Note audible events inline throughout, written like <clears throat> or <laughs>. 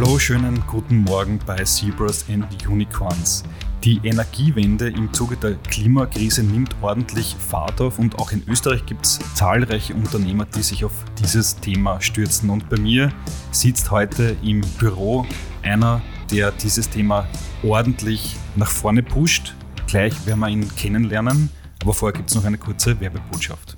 Hallo, schönen guten Morgen bei Zebras and Unicorns. Die Energiewende im Zuge der Klimakrise nimmt ordentlich Fahrt auf und auch in Österreich gibt es zahlreiche Unternehmer, die sich auf dieses Thema stürzen. Und bei mir sitzt heute im Büro einer, der dieses Thema ordentlich nach vorne pusht. Gleich werden wir ihn kennenlernen, aber vorher gibt es noch eine kurze Werbebotschaft.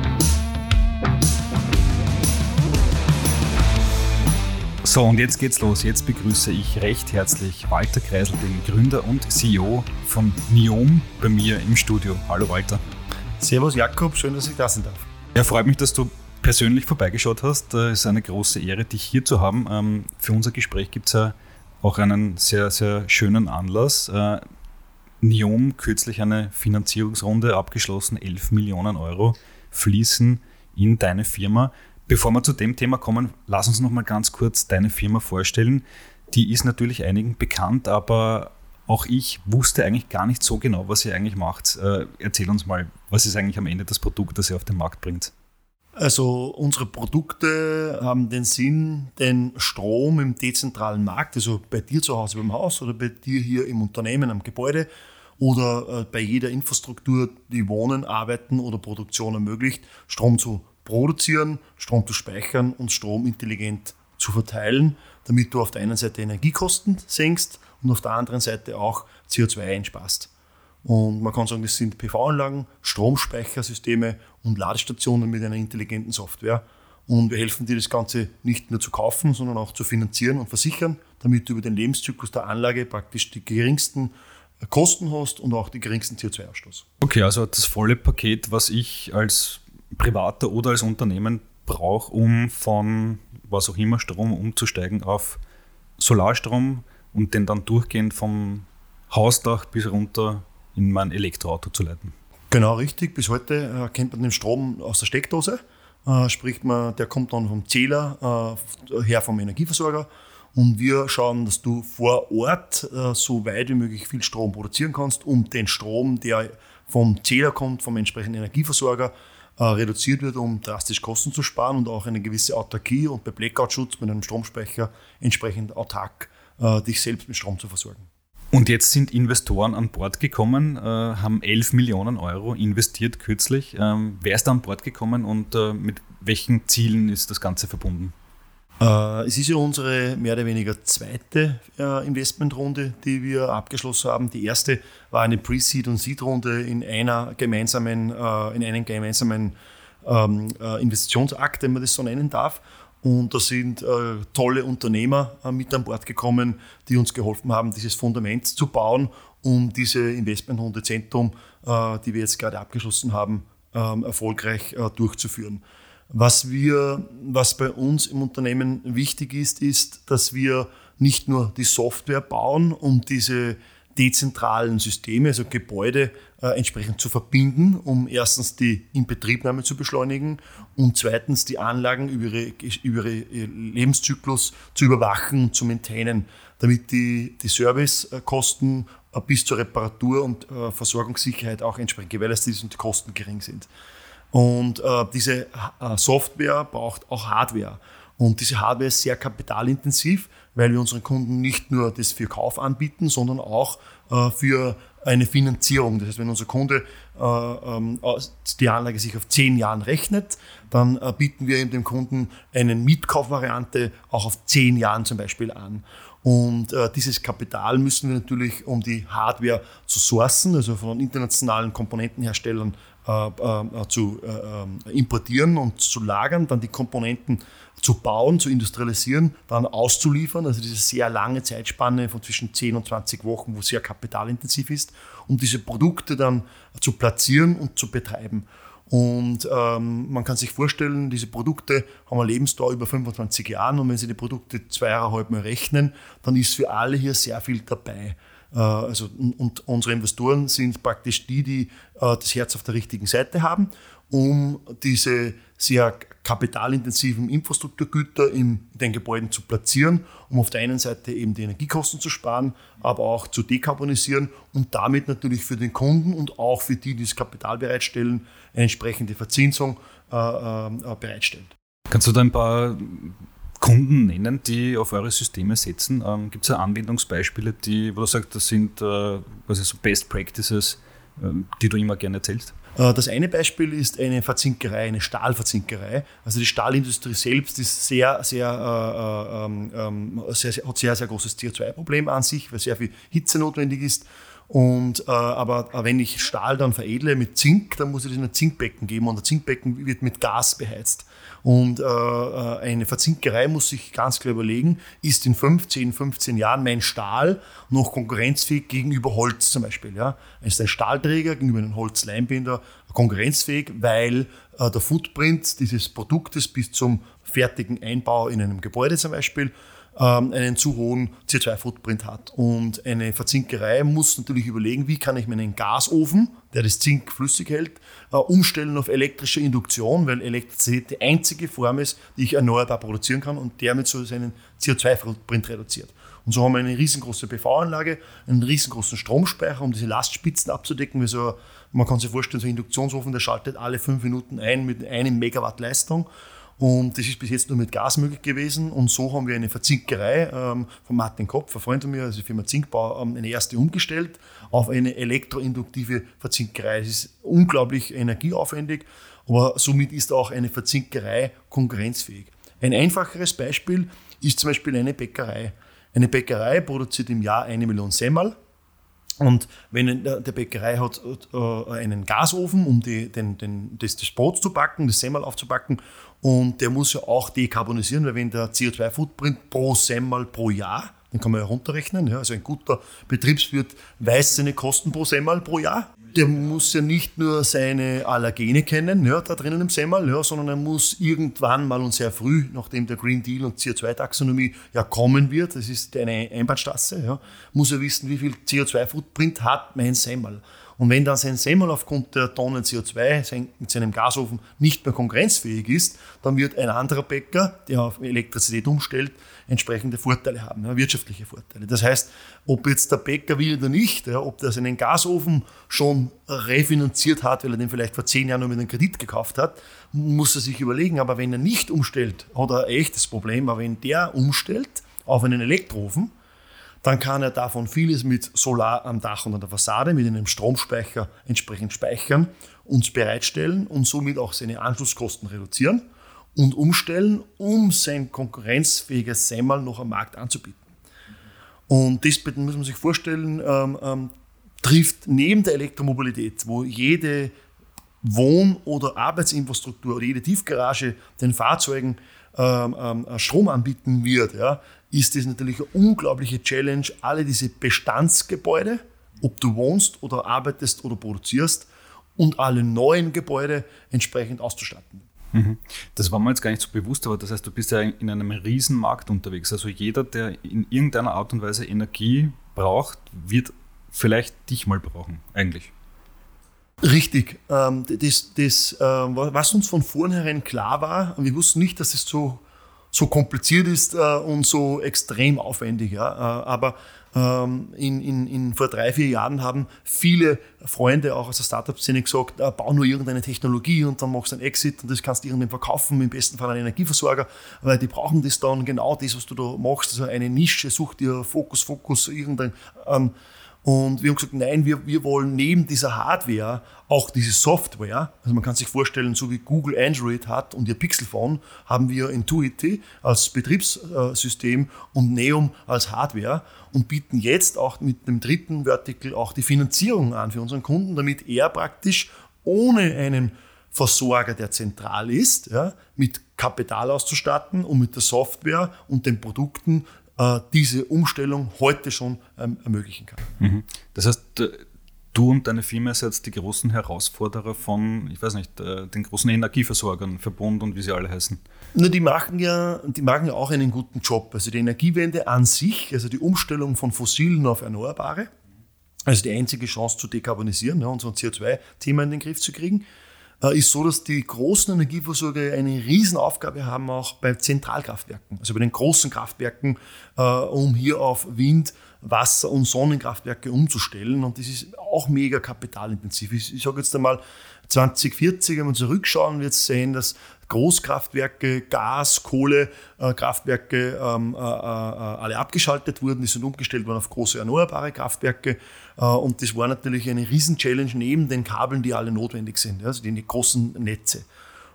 So, und jetzt geht's los. Jetzt begrüße ich recht herzlich Walter Kreisel, den Gründer und CEO von Niom, bei mir im Studio. Hallo Walter. Servus Jakob, schön, dass ich da sein darf. Ja, freut mich, dass du persönlich vorbeigeschaut hast. Es ist eine große Ehre, dich hier zu haben. Ähm, für unser Gespräch gibt es ja auch einen sehr, sehr schönen Anlass. Äh, Niom kürzlich eine Finanzierungsrunde abgeschlossen, 11 Millionen Euro fließen in deine Firma. Bevor wir zu dem Thema kommen, lass uns noch mal ganz kurz deine Firma vorstellen. Die ist natürlich einigen bekannt, aber auch ich wusste eigentlich gar nicht so genau, was ihr eigentlich macht. Äh, erzähl uns mal, was ist eigentlich am Ende das Produkt, das ihr auf den Markt bringt? Also unsere Produkte haben den Sinn, den Strom im dezentralen Markt, also bei dir zu Hause beim Haus oder bei dir hier im Unternehmen am Gebäude oder äh, bei jeder Infrastruktur, die Wohnen, Arbeiten oder Produktion ermöglicht, Strom zu produzieren, Strom zu speichern und Strom intelligent zu verteilen, damit du auf der einen Seite Energiekosten senkst und auf der anderen Seite auch CO2 einsparst. Und man kann sagen, das sind PV-Anlagen, Stromspeichersysteme und Ladestationen mit einer intelligenten Software. Und wir helfen dir, das Ganze nicht nur zu kaufen, sondern auch zu finanzieren und versichern, damit du über den Lebenszyklus der Anlage praktisch die geringsten Kosten hast und auch die geringsten CO2-Ausstoß. Okay, also das volle Paket, was ich als Privater oder als Unternehmen brauche, um von was auch immer Strom umzusteigen auf Solarstrom und den dann durchgehend vom Hausdach bis runter in mein Elektroauto zu leiten. Genau, richtig. Bis heute äh, kennt man den Strom aus der Steckdose. Äh, sprich, man, der kommt dann vom Zähler äh, her vom Energieversorger. Und wir schauen, dass du vor Ort äh, so weit wie möglich viel Strom produzieren kannst, um den Strom, der vom Zähler kommt, vom entsprechenden Energieversorger, äh, reduziert wird, um drastisch Kosten zu sparen und auch eine gewisse Autarkie und bei Blackout-Schutz mit einem Stromspeicher entsprechend autark äh, dich selbst mit Strom zu versorgen. Und jetzt sind Investoren an Bord gekommen, äh, haben 11 Millionen Euro investiert kürzlich. Ähm, wer ist da an Bord gekommen und mit welchen Zielen ist das Ganze verbunden? Äh, es ist ja unsere mehr oder weniger zweite äh, Investmentrunde, die wir abgeschlossen haben. Die erste war eine Pre-Seed- und Seed-Runde in einer gemeinsamen, äh, in einem gemeinsamen ähm, Investitionsakt, wenn man das so nennen darf. Und da sind äh, tolle Unternehmer äh, mit an Bord gekommen, die uns geholfen haben, dieses Fundament zu bauen, um diese Investmentrunde Zentrum, äh, die wir jetzt gerade abgeschlossen haben, ähm, erfolgreich durchzuführen. Was wir, was bei uns im Unternehmen wichtig ist, ist, dass wir nicht nur die Software bauen, um diese dezentralen Systeme, also Gebäude, äh, entsprechend zu verbinden, um erstens die Inbetriebnahme zu beschleunigen und zweitens die Anlagen über ihre, über ihren Lebenszyklus zu überwachen, zu maintainen, damit die, die Servicekosten äh, bis zur Reparatur und äh, Versorgungssicherheit auch entsprechend gewährleistet sind und die Kosten gering sind. Und äh, diese äh, Software braucht auch Hardware. Und diese Hardware ist sehr kapitalintensiv, weil wir unseren Kunden nicht nur das für Kauf anbieten, sondern auch äh, für eine Finanzierung. Das heißt, wenn unser Kunde äh, ähm, die Anlage sich auf zehn Jahren rechnet, dann äh, bieten wir dem Kunden eine Mietkaufvariante auch auf zehn Jahren zum Beispiel an. Und äh, dieses Kapital müssen wir natürlich, um die Hardware zu sourcen, also von internationalen Komponentenherstellern äh, äh, zu äh, importieren und zu lagern, dann die Komponenten zu bauen, zu industrialisieren, dann auszuliefern. Also diese sehr lange Zeitspanne von zwischen 10 und 20 Wochen, wo sehr kapitalintensiv ist, um diese Produkte dann zu platzieren und zu betreiben. Und ähm, man kann sich vorstellen, diese Produkte haben eine Lebensdauer über 25 Jahre und wenn Sie die Produkte zweieinhalb Mal rechnen, dann ist für alle hier sehr viel dabei. also, und unsere Investoren sind praktisch die, die das Herz auf der richtigen Seite haben, um diese sehr kapitalintensiven Infrastrukturgüter in den Gebäuden zu platzieren, um auf der einen Seite eben die Energiekosten zu sparen, aber auch zu dekarbonisieren und damit natürlich für den Kunden und auch für die, die das Kapital bereitstellen, eine entsprechende Verzinsung äh, äh, bereitstellen. Kannst du da ein paar Kunden nennen, die auf eure Systeme setzen? Ähm, Gibt es Anwendungsbeispiele, die, wo du sagst, das sind äh, quasi so Best Practices, die du immer gerne erzählst? Äh, das eine Beispiel ist eine Verzinkerei, eine Stahlverzinkerei. Also die Stahlindustrie selbst ist sehr, sehr, äh, ähm, ähm, sehr, sehr, hat sehr, sehr großes CO2-Problem an sich, weil sehr viel Hitze notwendig ist. Und, äh, aber wenn ich Stahl dann veredle mit Zink, dann muss ich das in ein Zinkbecken geben und ein Zinkbecken wird mit Gas beheizt. Und äh, äh eine Verzinkerei muss sich ganz klar überlegen, ist in 15, 15 Jahren mein Stahl noch konkurrenzfähig gegenüber Holz zum Beispiel. Ja? Ist ein Stahlträger gegenüber einem Holzleimbinder konkurrenzfähig, weil äh, der Footprint dieses Produktes bis zum fertigen Einbau in einem Gebäude zum Beispiel ähm, einen zu hohen CO2-Footprint hat. Und eine Verzinkerei muss natürlich überlegen, wie kann ich meinen Gasofen, der das Zink flüssig hält, äh, umstellen auf elektrische Induktion, weil Elektrizität die einzige Form ist, die ich erneuerbar produzieren kann und damit so seinen CO2-Footprint reduziert. Und so haben wir eine riesengroße PV-Anlage, einen riesengroßen Stromspeicher, um diese Lastspitzen abzudecken. So, man kann sich vorstellen, so ein Induktionsofen, der schaltet alle fünf Minuten ein mit einem Megawatt Leistung. Und das ist bis jetzt nur mit Gas möglich gewesen. Und so haben wir eine Verzinkerei ähm, von Martin Kopf, ein Freund von mir, also die Firma Zinkbau, ähm, eine erste umgestellt auf eine elektroinduktive Verzinkerei. Es ist unglaublich energieaufwendig, aber somit ist auch eine Verzinkerei konkurrenzfähig. Ein einfacheres Beispiel ist zum Beispiel eine Bäckerei. Eine Bäckerei produziert im Jahr eine Million Semmel und wenn der Bäckerei hat äh, einen Gasofen, um die, den, den, das, das, Brot zu backen, das Semmel aufzubacken, und der muss ja auch dekarbonisieren, weil wenn der CO2-Footprint pro Semmel pro Jahr, den kann man ja runterrechnen, ja, also ein guter Betriebswirt weiß seine Kosten pro Semmel pro Jahr der muss ja nicht nur seine Allergene kennen, ja, da drinnen im Semmel, ja, sondern er muss irgendwann mal und sehr früh, nachdem der Green Deal und CO2-Taxonomie ja kommen wird, das ist eine Einbahnstraße, ja, muss er wissen, wie viel CO2-Footprint hat mein Semmel. Und wenn dann sein Semmel aufgrund der Tonnen CO2 mit seinem Gasofen nicht mehr konkurrenzfähig ist, dann wird ein anderer Bäcker, der auf Elektrizität umstellt, entsprechende Vorteile haben, ja, wirtschaftliche Vorteile. Das heißt, ob jetzt der Bäcker will oder nicht, ja, ob der seinen Gasofen schon refinanziert hat, weil er den vielleicht vor zehn Jahren nur mit einem Kredit gekauft hat, muss er sich überlegen. Aber wenn er nicht umstellt, hat er ein echtes Problem. Aber wenn der umstellt auf einen Elektroofen, dann kann er davon vieles mit Solar am Dach und an der Fassade, mit einem Stromspeicher entsprechend speichern, uns bereitstellen und somit auch seine Anschlusskosten reduzieren und umstellen, um sein konkurrenzfähiges Semmel noch am Markt anzubieten. Und das muss man sich vorstellen, ähm, ähm, trifft neben der Elektromobilität, wo jede Wohn- oder Arbeitsinfrastruktur oder jede Tiefgarage den Fahrzeugen ähm, ähm, Strom anbieten wird, ja, ist das natürlich eine unglaubliche Challenge, alle diese Bestandsgebäude, ob du wohnst oder arbeitest oder produzierst, und alle neuen Gebäude entsprechend auszustatten. Mhm. Das war mir jetzt gar nicht so bewusst, aber das heißt, du bist ja in einem Riesenmarkt unterwegs. Also jeder, der in irgendeiner Art und Weise Energie braucht, wird vielleicht dich mal brauchen, eigentlich. Richtig. Ähm, das, das, ähm, was uns von vornherein klar war, wir wussten nicht, dass es so, so kompliziert ist äh, und so extrem aufwendig. Ja. Äh, aber ähm, in, in, in, vor drei, vier Jahren haben viele Freunde auch aus der Startup-Szene gesagt, äh, bau nur irgendeine Technologie und dann machst du einen Exit und das kannst du irgendwann verkaufen, im besten Fall einen Energieversorger, weil die brauchen das dann genau das, was du da machst, also eine Nische, such dir Fokus, Fokus, irgendein ähm, und wir haben gesagt, nein, wir, wir wollen neben dieser Hardware auch diese Software, also man kann sich vorstellen, so wie Google Android hat und ihr Pixelphone, haben wir Intuity als Betriebssystem und Neum als Hardware und bieten jetzt auch mit dem dritten Vertical auch die Finanzierung an für unseren Kunden, damit er praktisch ohne einen Versorger, der zentral ist, ja, mit Kapital auszustatten und mit der Software und den Produkten diese Umstellung heute schon ähm, ermöglichen kann. Mhm. Das heißt, du und deine Firma seid die großen Herausforderer von, ich weiß nicht, äh, den großen Energieversorgern, Verbund und wie sie alle heißen. Na, die, machen ja, die machen ja auch einen guten Job. Also die Energiewende an sich, also die Umstellung von fossilen auf Erneuerbare, also die einzige Chance zu dekarbonisieren, ja, unser CO2-Thema in den Griff zu kriegen, äh, ist so, dass die großen Energieversorger eine Riesenaufgabe haben, auch bei Zentralkraftwerken, also bei den großen Kraftwerken, äh, um hier auf Wind, Wasser- und Sonnenkraftwerke umzustellen. Und das ist auch mega kapitalintensiv. Ich, ich sage jetzt einmal, 2040, wenn wir zurückschauen, wird es sehen, dass Großkraftwerke, Gas, Kohlekraftwerke ähm, äh, äh, alle abgeschaltet wurden. Die sind umgestellt worden auf große erneuerbare Kraftwerke. Äh, und das war natürlich eine Riesen-Challenge neben den Kabeln, die alle notwendig sind, also die großen Netze.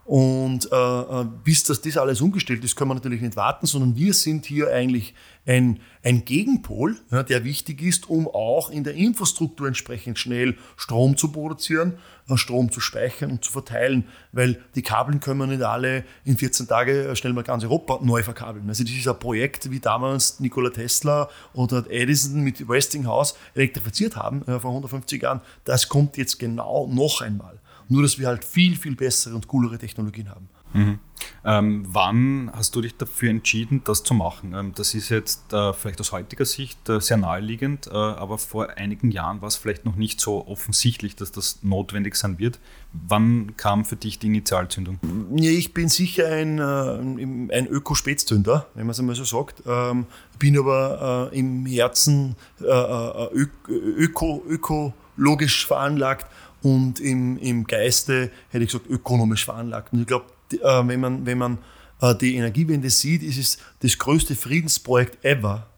Und äh, äh, bis das, das alles umgestellt ist, können wir natürlich nicht warten, sondern wir sind hier eigentlich ein, ein Gegenpol, ja, der wichtig ist, um auch in der Infrastruktur entsprechend schnell Strom zu produzieren, äh, Strom zu speichern und zu verteilen, weil die Kabeln können wir nicht alle in 14 Tage äh, schnell mal ganz Europa neu verkabeln. Also das ist ein Projekt, wie damals Nikola Tesla oder Edison mit Westinghouse elektrifiziert haben äh, vor 150 Jahren. Das kommt jetzt genau noch einmal. Nur, dass wir halt viel, viel bessere und coolere Technologien haben. Mhm. Ähm, wann hast du dich dafür entschieden, das zu machen? Ähm, das ist jetzt äh, vielleicht aus heutiger Sicht äh, sehr naheliegend, äh, aber vor einigen Jahren war es vielleicht noch nicht so offensichtlich, dass das notwendig sein wird. Wann kam für dich die Initialzündung? Ja, ich bin sicher ein, äh, ein Öko-Spätzünder, wenn man es einmal so sagt. Ähm, bin aber äh, im Herzen äh, öko, ökologisch veranlagt und im, im Geiste, hätte ich gesagt, ökonomisch veranlagt. Und ich glaube, äh, wenn man, wenn man äh, die Energiewende sieht, ist es das größte Friedensprojekt ever.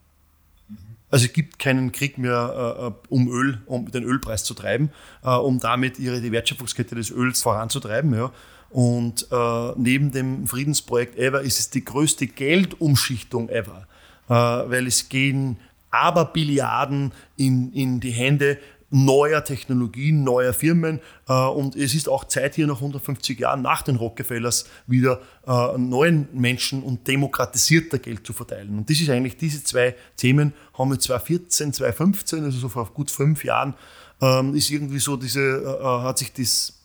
Also es gibt keinen Krieg mehr äh, um Öl, um den Ölpreis zu treiben, äh, um damit ihre, die Wertschöpfungskette des Öls voranzutreiben. Ja. Und äh, neben dem Friedensprojekt ever ist es die größte Geldumschichtung ever, äh, weil es gehen aber Billiarden in, in die Hände neuer Technologien, neuer Firmen. Äh, und es ist auch Zeit, hier nach 150 Jahren nach den Rockefellers wieder äh, neuen Menschen und demokratisierter Geld zu verteilen. Und das ist eigentlich, diese zwei Themen haben wir 2014, 2015, also so vor gut fünf Jahren, ähm, ist irgendwie so diese, äh, hat sich das,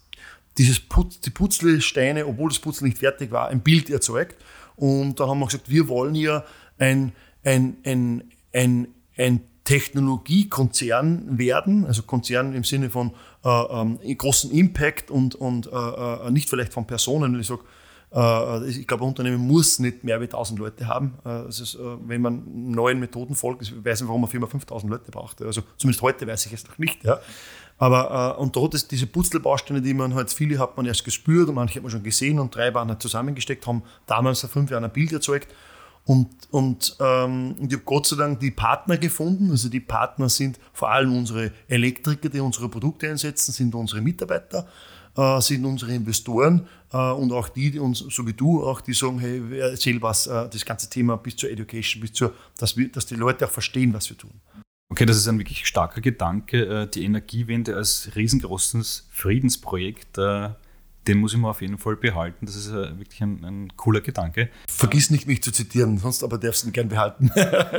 dieses Putz, die Putzlesteine, obwohl das Putzel nicht fertig war, ein Bild erzeugt. Und da haben wir gesagt, wir wollen hier ein, ein, ein, ein, ein Technologiekonzern werden, also Konzern im Sinne von äh, ähm, großen Impact und, und äh, äh nicht vielleicht von Personen. Ich sage, äh, ich glaube, ein Unternehmen muss nicht mehr wie 1000 Leute haben. Also, wenn man neuen Methoden folgt, ich weiß nicht, warum eine Firma 5000 Leute braucht. Also zumindest heute weiß ich es noch nicht. Ja. Aber und dort ist diese Putzelbausteine, die man halt, viele hat man erst gespürt und manche hat man schon gesehen und drei waren halt zusammengesteckt, haben damals vor fünf Jahren ein Bild erzeugt. Und, und, ähm, und ich habe Gott sei Dank die Partner gefunden. Also die Partner sind vor allem unsere Elektriker, die unsere Produkte einsetzen, sind unsere Mitarbeiter, äh, sind unsere Investoren äh, und auch die, die uns, so wie du, auch die sagen, hey, erzähl was, äh, das ganze Thema bis zur Education, bis zur, dass, wir, dass die Leute auch verstehen, was wir tun. Okay, das ist ein wirklich starker Gedanke, äh, die Energiewende als riesengroßes Friedensprojekt äh, den muss ich mir auf jeden Fall behalten. Das ist äh, wirklich ein, ein, cooler Gedanke. Vergiss nicht, mich zu zitieren, sonst aber darfst du ihn gern behalten.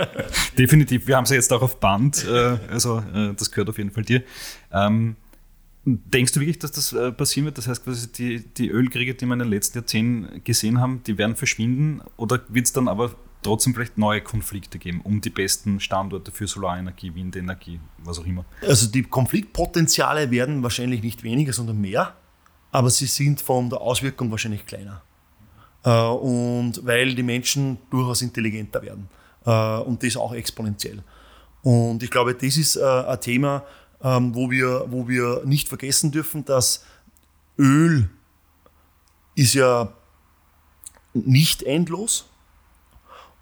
<laughs> Definitiv. Wir haben es ja jetzt auch auf Band, äh, also äh, das gehört auf jeden Fall dir. Ähm, denkst du wirklich, dass das passieren wird? Das heißt quasi, die, die Ölkriege, die wir in den letzten Jahrzehnten gesehen haben, die werden verschwinden oder wird es dann aber trotzdem vielleicht neue Konflikte geben um die besten Standorte für Solarenergie, Windenergie, was auch immer? Also die Konfliktpotenziale werden wahrscheinlich nicht weniger, sondern mehr aber sie sind von der Auswirkung wahrscheinlich kleiner. Äh, und weil die Menschen durchaus intelligenter werden. Äh, und das auch exponentiell. Und ich glaube, das ist äh, ein Thema, ähm, wo wir, wo wir nicht vergessen dürfen, dass Öl ist ja nicht endlos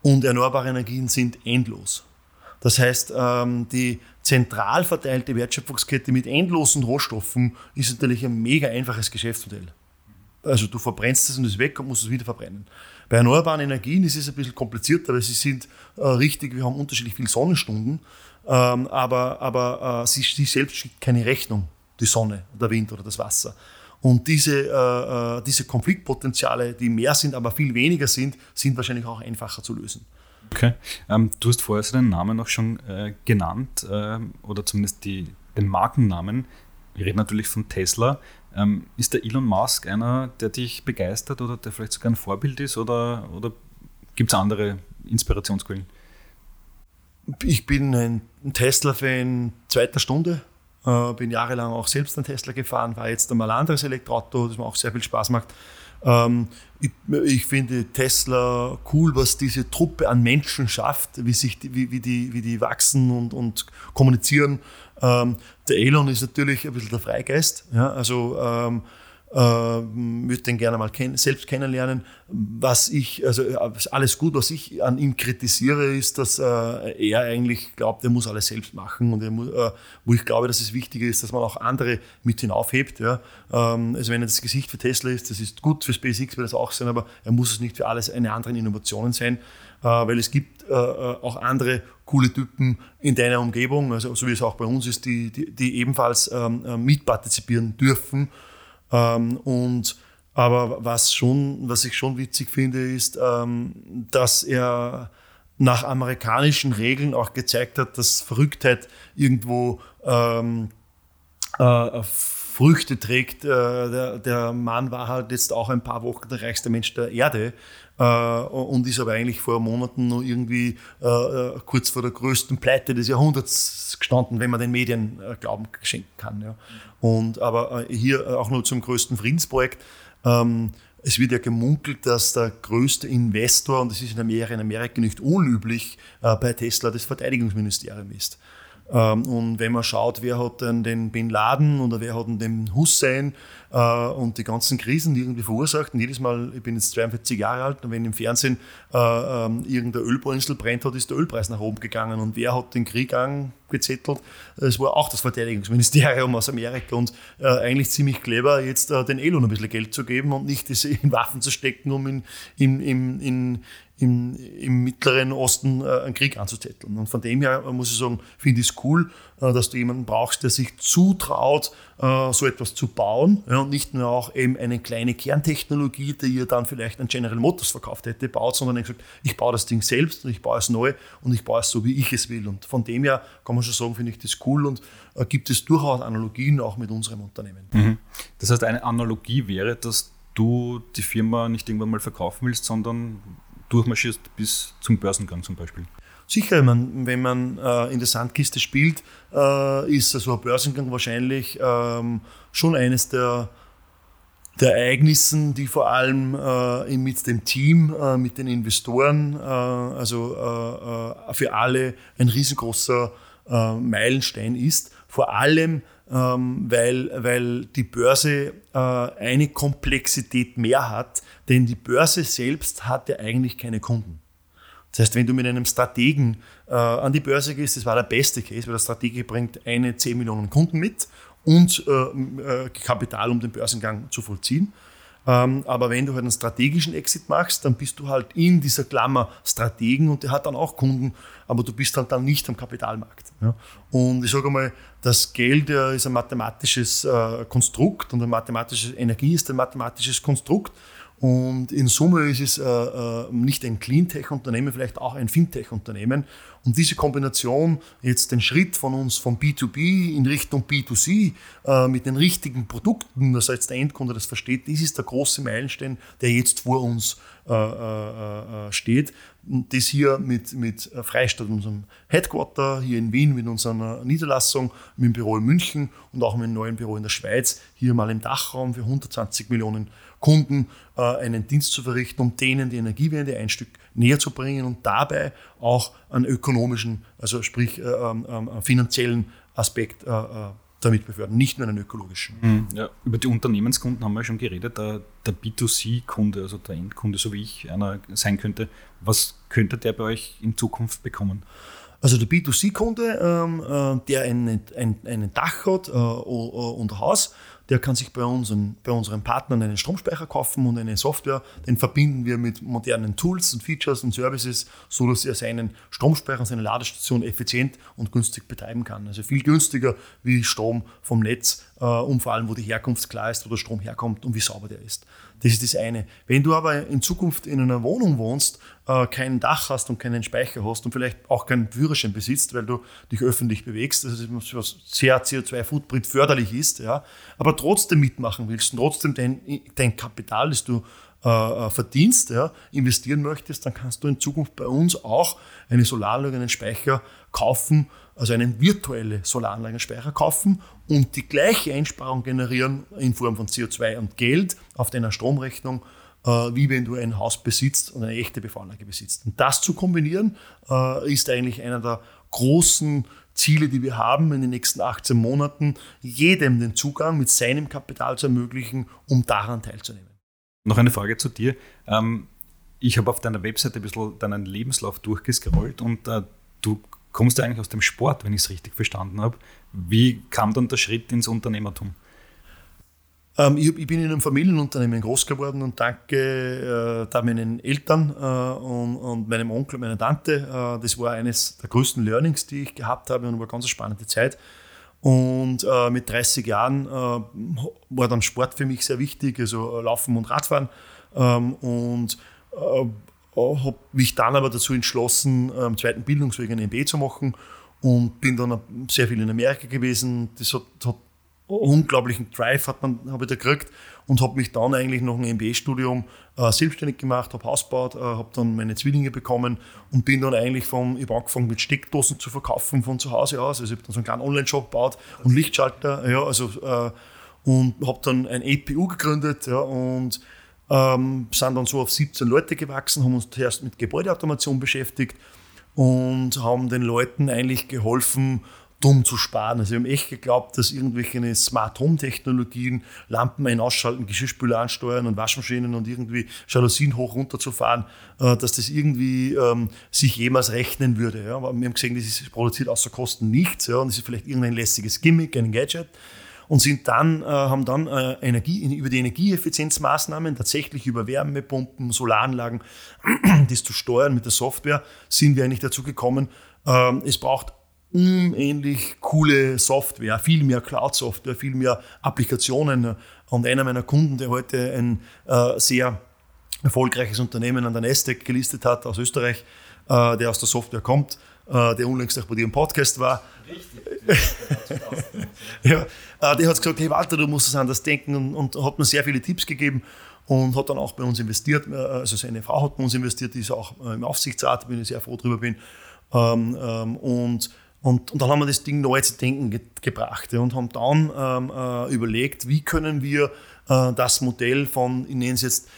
und erneuerbare Energien sind endlos. Das heißt, ähm, die zentral verteilte Wertschöpfungskette mit endlosen Rohstoffen ist natürlich ein mega einfaches Geschäftsmodell. Also du verbrennst es und es weg und musst es wieder verbrennen. Bei erneuerbaren Energien ist es ein bisschen komplizierter, weil sie sind äh, richtig, wir haben unterschiedlich viele Sonnenstunden, ähm, aber, aber äh, sie, sie, selbst schickt keine Rechnung, die Sonne, der Wind oder das Wasser. Und diese, äh, äh diese Konfliktpotenziale, die mehr sind, aber viel weniger sind, sind wahrscheinlich auch einfacher zu lösen. Okay. Ähm, du hast vorher so den Namen auch schon äh, genannt, äh, oder zumindest die, den Markennamen. Wir reden natürlich von Tesla. Ähm, ist der Elon Musk einer, der dich begeistert oder der vielleicht sogar ein Vorbild ist oder, oder gibt es andere Inspirationsquellen? ich bin ein Tesla-Fan zweiter Stunde. Äh, bin jahrelang auch selbst einen Tesla gefahren, war jetzt einmal ein anderes Elektroauto, das mir auch sehr viel Spaß macht. Ähm, ich, ich, finde Tesla cool, was diese Truppe an Menschen schafft, wie, sich die, wie, wie, die, wie die wachsen und, und kommunizieren. Ähm, der Elon ist natürlich ein bisschen der Freigeist. Ja? Also ähm, äh, würde den gerne mal kenn selbst kennenlernen. Was ich, also alles gut, was ich an ihm kritisiere, ist, dass äh, er eigentlich glaubt, er muss alles selbst machen und muss, äh, wo ich glaube, dass es wichtiger ist, dass man auch andere mit hinaufhebt. Ja? Ähm, also wenn er das Gesicht für Tesla ist, das ist gut für SpaceX, wird das auch sein, aber er muss es nicht für alles eine anderen Innovationen sein, äh, weil es gibt äh, äh, auch andere coole Typen in deiner Umgebung, also so wie es auch bei uns ist, die, die, die ebenfalls ähm, mitpartizipieren dürfen. Ähm, und aber was schon, was ich schon witzig finde, ist, ähm, dass er nach amerikanischen Regeln auch gezeigt hat, dass Verrücktheit irgendwo ähm, äh, Früchte trägt. Äh, der, der, Mann war halt jetzt auch ein paar Wochen der reichste Mensch der Erde und ist aber eigentlich vor Monaten noch irgendwie äh, äh, kurz vor der größten Pleite des Jahrhunderts gestanden, wenn man den Medien äh, Glauben schenken kann. Ja. Und aber äh, hier auch nur zum größten Friedensprojekt. Ähm, es wird ja gemunkelt, dass der größte Investor, und das ist in Amerika, in Amerika nicht unüblich, äh, bei Tesla das Verteidigungsministerium ist. Ähm, und wenn man schaut, wer hat denn den Bin Laden oder wer hat denn den Hussein äh, und die ganzen Krisen, die irgendwie verursacht. Und jedes Mal, ich bin jetzt 42 Jahre alt, und wenn im Fernsehen äh, ähm, irgendeine Ölbohrinsel brennt hat, ist der Ölpreis nach oben gegangen. Und wer hat den Krieg angezettelt? Es war auch das Verteidigungsministerium <laughs> aus Amerika und äh, eigentlich ziemlich clever, jetzt äh, den Elon ein bisschen Geld zu geben und nicht das in Waffen zu stecken, um in, in, in, in im, im Mittleren Osten äh, einen Krieg anzuzetteln. Und von dem her äh, muss ich sagen, finde ich es cool, äh, dass du jemanden brauchst, der sich zutraut, äh, so etwas zu bauen ja, und nicht nur auch eben eine kleine Kerntechnologie, die ihr dann vielleicht an General Motors verkauft hätte, baut, sondern gesagt, ich baue das Ding selbst und ich baue es neu und ich baue es so, wie ich es will. Und von dem her kann man schon sagen, finde ich das cool und äh, gibt es durchaus Analogien auch mit unserem Unternehmen. Mhm. Das heißt, eine Analogie wäre, dass du die Firma nicht irgendwann mal verkaufen willst, sondern durchmarschierst bis zum Börsengang zum Beispiel. Sicher, man, wenn man äh, in der Sandkiste spielt, äh, ist also ein Börsengang wahrscheinlich ähm, schon eines der, der Ereignissen, die vor allem äh, mit dem Team, äh, mit den Investoren, äh, also äh, für alle ein riesengroßer Meilenstein ist. Vor allem, ähm, weil, weil die Börse eine Komplexität mehr hat, denn die Börse selbst hat ja eigentlich keine Kunden. Das heißt, wenn du mit einem Strategen äh, an die Börse gehst, das war der beste Case, weil der Stratege bringt eine 10 Millionen Kunden mit und äh, äh, Kapital, um den Börsengang zu vollziehen. Ähm, aber wenn du halt einen strategischen Exit machst, dann bist du halt in dieser Klammer Strategen und der hat dann auch Kunden, aber du bist halt dann nicht am Kapitalmarkt. Ja? Und ich sage mal, das Geld äh, ist ein mathematisches äh, Konstrukt und eine mathematische Energie ist ein mathematisches Konstrukt. Und in Summe ist es äh, äh, nicht ein Cleantech-Unternehmen, vielleicht auch ein Fintech-Unternehmen. Und diese Kombination, jetzt den Schritt von uns von B2B in Richtung B2C äh, mit den richtigen Produkten, dass jetzt der Endkunde das versteht, das ist der große Meilenstein, der jetzt vor uns äh, äh, äh, steht. Und das hier mit, mit Freistadt, unserem Headquarter hier in Wien, mit unserer Niederlassung, mit dem Büro in München und auch mit dem neuen Büro in der Schweiz, hier mal im Dachraum für 120 Millionen Kunden äh, einen Dienst zu verrichten, um denen die Energiewende ein Stück näher zu bringen und dabei auch einen ökonomischen, also sprich äh, ähm, äh, finanziellen Aspekt äh, äh, damit befördern, nicht nur einen ökologischen. Mhm. Ja, über die Unternehmenskunden haben wir schon geredet. Der, der B2C-Kunde, also der Endkunde, so wie ich einer sein könnte, was könnte der bei euch in Zukunft bekommen? Also der B2C-Kunde, ähm, äh, der ein, ein, ein Dach hat äh, und ein Haus, der kann sich bei, unseren, bei unseren Partnern einen Stromspeicher kaufen und eine Software. Den verbinden wir mit modernen Tools und Features und Services, so dass er seinen Stromspeicher, seine Ladestation effizient und günstig betreiben kann. Also viel günstiger wie Strom vom Netz und vor allem, wo die Herkunft klar ist, wo der Strom herkommt und wie sauber der ist. Das ist das eine. Wenn du aber in Zukunft in einer Wohnung wohnst, äh, kein Dach hast und keinen Speicher hast und vielleicht auch keinen Führerschein besitzt, weil du dich öffentlich bewegst, das ist was sehr CO2-Footprint förderlich ist, ja, aber trotzdem mitmachen willst und trotzdem dein, dein Kapital, das du äh, verdienst, ja, investieren möchtest, dann kannst du in Zukunft bei uns auch eine Solaranlage, einen Speicher kaufen, also einen virtuellen Solaranlagenspeicher kaufen und die gleiche Einsparung generieren in Form von CO2 und Geld auf deiner Stromrechnung, äh, wie wenn du ein Haus besitzt und eine echte PV-Anlage besitzt. Und das zu kombinieren, äh, ist eigentlich einer der großen Ziele, die wir haben in den nächsten 18 Monaten, jedem den Zugang mit seinem Kapital zu ermöglichen, um daran teilzunehmen. Noch eine Frage zu dir. Ähm, ich habe auf deiner Webseite ein bisschen deinen Lebenslauf durchgescrollt und äh, du kommst ja eigentlich aus dem Sport, wenn ich es richtig verstanden habe. Wie kam dann der Schritt ins Unternehmertum? Ähm, ich, ich, bin in einem Familienunternehmen groß geworden und danke äh, da meinen Eltern äh, und, und, meinem Onkel, meiner Tante. Äh, das war eines der größten Learnings, die ich gehabt habe und war eine ganz spannende Zeit. Und äh, mit 30 Jahren äh, war dann Sport für mich sehr wichtig, also äh, Laufen und Radfahren. Ähm, und habe mich dann aber dazu entschlossen, am zweiten Bildungsweg ein MBA zu machen und bin dann sehr viel in Amerika gewesen. Das hat, hat unglaublichen Drive hat man, habe ich da gekriegt und habe mich dann eigentlich nach einem MBA-Studium äh, selbstständig gemacht, habe Haus gebaut, äh, habe dann meine Zwillinge bekommen und bin dann eigentlich vom, ich habe angefangen mit Steckdosen zu verkaufen von zu Hause aus. Also ich habe dann so einen kleinen Online-Shop gebaut und Lichtschalter, ja, also äh, und habe dann ein APU gegründet ja, und ähm, sind dann so auf 17 Leute gewachsen, haben uns zuerst mit Gebäudeautomation beschäftigt und haben den Leuten eigentlich geholfen, dumm zu sparen. Also wir haben echt geglaubt, dass irgendwelche Smart Home Technologien, Lampen ein ausschalten, Geschirrspüler ansteuern und Waschmaschinen und irgendwie Jalousien hoch runter zu fahren, äh, dass das irgendwie ähm, sich jemals rechnen würde. Ja. Aber wir haben gesehen, das ist, produziert außer Kosten nichts ja, und das ist vielleicht irgendein lästiges Gimmick, ein Gadget und sind dann, äh, haben dann äh, Energie, über die Energieeffizienzmaßnahmen, tatsächlich über Wärmepumpen, Solaranlagen, <clears throat> das zu steuern mit der Software, sind wir eigentlich dazu gekommen, äh, es braucht unähnlich coole Software, viel mehr Cloud-Software, viel mehr Applikationen. Und einer meiner Kunden, der heute ein äh, sehr erfolgreiches Unternehmen an der Nasdaq gelistet hat aus Österreich, äh, der aus der Software kommt, der unlängst auch bei dir im Podcast war. Richtig. <laughs> ja, äh, der hat gesagt, hey Walter, du musst es anders denken und, und hat mir sehr viele Tipps gegeben und hat dann auch bei uns investiert. Äh, also seine Frau hat bei uns investiert, die ist auch äh, im Aufsichtsrat, bin ich sehr froh drüber bin. Ähm, ähm, und und, und dann haben wir das Ding neu zu denken ge gebracht und haben dann ähm, äh, überlegt, wie können wir äh, das Modell von, ich nenne es jetzt,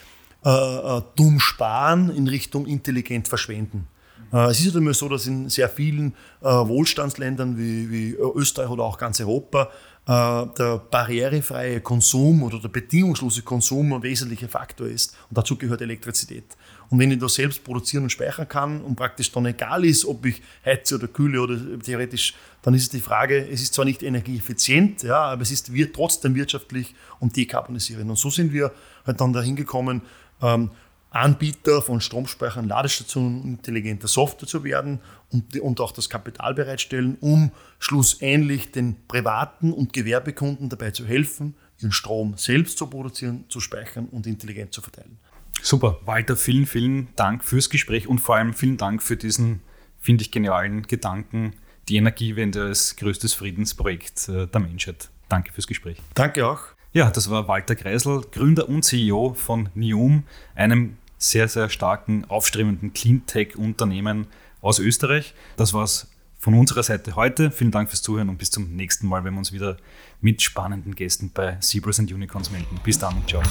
äh, äh dumm sparen in Richtung intelligent verschwenden. Äh, es ist ja immer so, dass in sehr vielen äh, Wohlstandsländern wie, wie Österreich oder auch ganz Europa der barrierefreie Konsum oder der bedingungslose Konsum ein wesentlicher Faktor ist. Und dazu gehört Elektrizität. Und wenn ich das selbst produzieren und speichern kann und praktisch dann egal ist, ob ich heize oder kühle oder theoretisch, dann ist es die Frage, es ist zwar nicht energieeffizient, ja, aber es ist wird trotzdem wirtschaftlich und dekarbonisieren. Und so sind wir halt dann dahin gekommen, ähm, Anbieter von Stromspeichern, Ladestationen und intelligenter Software zu werden und, und auch das Kapital bereitstellen, um schlussendlich den privaten und Gewerbekunden dabei zu helfen, ihren Strom selbst zu produzieren, zu speichern und intelligent zu verteilen. Super. Walter, vielen, vielen Dank fürs Gespräch und vor allem vielen Dank für diesen, finde ich, genialen Gedanken, die Energiewende als größtes Friedensprojekt äh, der Menschheit. Danke fürs Gespräch. Danke auch. Ja, das war Walter Kreisel, Gründer und CEO von NIUM, einem sehr, sehr starken, aufstrebenden Cleantech-Unternehmen aus Österreich. Das war's von unserer Seite heute. Vielen Dank fürs Zuhören und bis zum nächsten Mal, wenn wir uns wieder mit spannenden Gästen bei Zebras and Unicorns melden. Bis dann und ciao.